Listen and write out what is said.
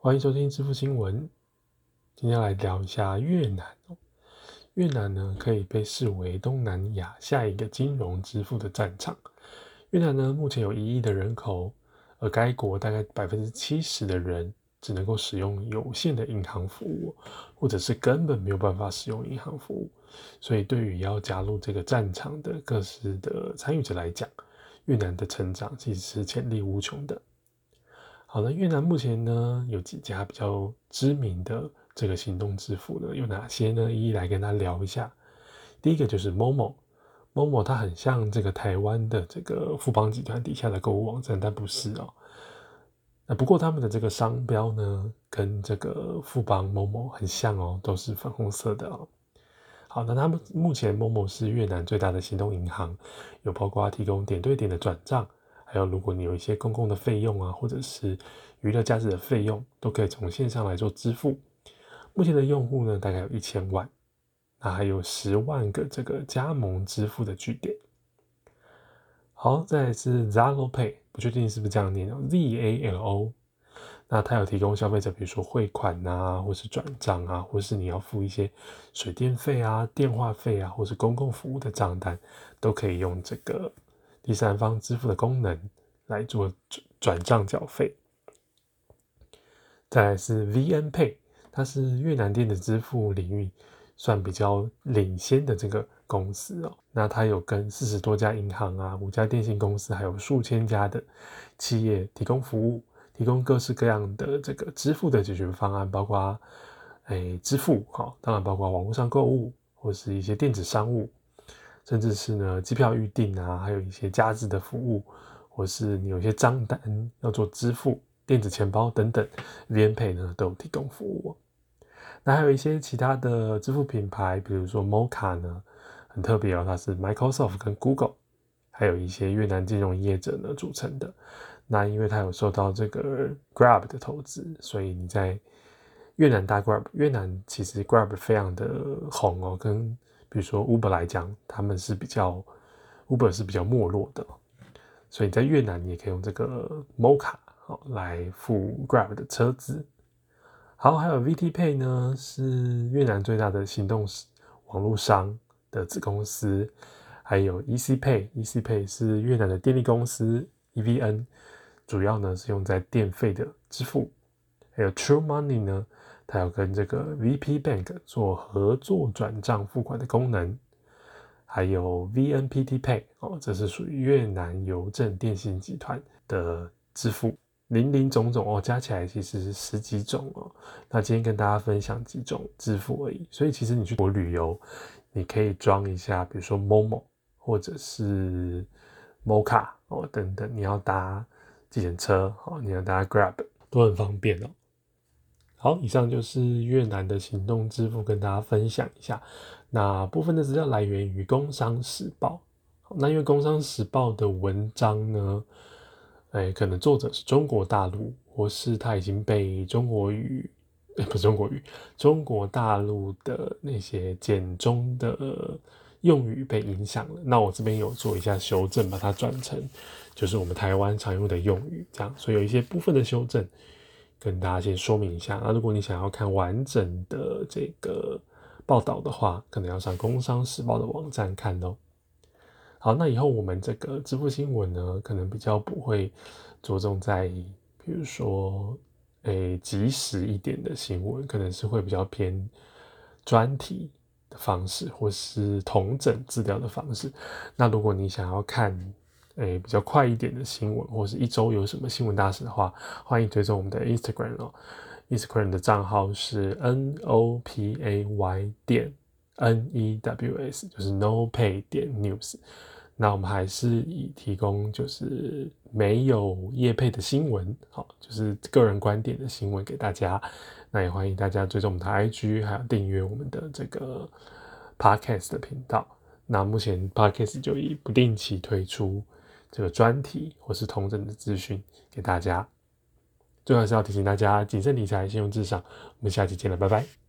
欢迎收听支付新闻。今天来聊一下越南。越南呢，可以被视为东南亚下一个金融支付的战场。越南呢，目前有一亿的人口，而该国大概百分之七十的人只能够使用有限的银行服务，或者是根本没有办法使用银行服务。所以，对于要加入这个战场的各式的参与者来讲，越南的成长其实是潜力无穷的。好了，越南目前呢有几家比较知名的这个行动支付呢？有哪些呢？一一来跟他聊一下。第一个就是 Momo，Momo 它很像这个台湾的这个富邦集团底下的购物网站，但不是哦。那不过他们的这个商标呢，跟这个富邦 Momo 很像哦，都是粉红色的哦。好，那他们目前 Momo 是越南最大的行动银行，有包括提供点对点的转账。还有，如果你有一些公共的费用啊，或者是娱乐价值的费用，都可以从线上来做支付。目前的用户呢，大概有一千万，那还有十万个这个加盟支付的据点。好，再来是 Zalo Pay，不确定是不是这样念哦，Z A L O。那它有提供消费者，比如说汇款啊，或是转账啊，或是你要付一些水电费啊、电话费啊，或是公共服务的账单，都可以用这个。第三方支付的功能来做转转账缴费，再来是 VN Pay，它是越南电子支付领域算比较领先的这个公司哦。那它有跟四十多家银行啊、五家电信公司，还有数千家的企业提供服务，提供各式各样的这个支付的解决方案，包括诶支付哈，当然包括网络上购物或是一些电子商务。甚至是呢，机票预订啊，还有一些加值的服务，或是你有些账单要做支付、电子钱包等等，VNPay 呢都提供服务。那还有一些其他的支付品牌，比如说 Moka 呢，很特别哦，它是 Microsoft 跟 Google，还有一些越南金融业者呢组成的。那因为它有受到这个 Grab 的投资，所以你在越南大 Grab，越南其实 Grab 非常的红哦，跟比如说 Uber 来讲，他们是比较 Uber 是比较没落的，所以在越南你也可以用这个 Moka 好来付 Grab 的车资。好，还有 VT Pay 呢，是越南最大的行动网络商的子公司，还有 EC Pay，EC Pay 是越南的电力公司 EVN，主要呢是用在电费的支付，还有 True Money 呢。它要跟这个 VP Bank 做合作转账付款的功能，还有 VNPT Pay 哦，这是属于越南邮政电信集团的支付，林林总总哦，加起来其实是十几种哦。那今天跟大家分享几种支付而已，所以其实你去国旅游，你可以装一下，比如说 Momo 或者是 Moka 哦等等，你要搭计程车哦，你要搭 Grab 都很方便哦。好，以上就是越南的行动支付，跟大家分享一下。那部分的资料来源于《工商时报》。那因为《工商时报》的文章呢，哎，可能作者是中国大陆，或是他已经被中国语，不是中国语，中国大陆的那些简中的用语被影响了。那我这边有做一下修正，把它转成就是我们台湾常用的用语，这样，所以有一些部分的修正。跟大家先说明一下，那如果你想要看完整的这个报道的话，可能要上《工商时报》的网站看哦。好，那以后我们这个支付新闻呢，可能比较不会着重在，比如说，诶，及时一点的新闻，可能是会比较偏专题的方式，或是同整资料的方式。那如果你想要看，诶，比较快一点的新闻，或者是一周有什么新闻大事的话，欢迎追踪我们的 Instagram 哦。Instagram 的账号是 N O P A Y 点 N E W S，就是 No Pay 点 News。那我们还是以提供就是没有业配的新闻，好，就是个人观点的新闻给大家。那也欢迎大家追踪我们的 IG，还有订阅我们的这个 Podcast 的频道。那目前 Podcast 就以不定期推出。这个专题或是同整的资讯给大家，最后是要提醒大家谨慎理财，信用至上。我们下期见了，拜拜。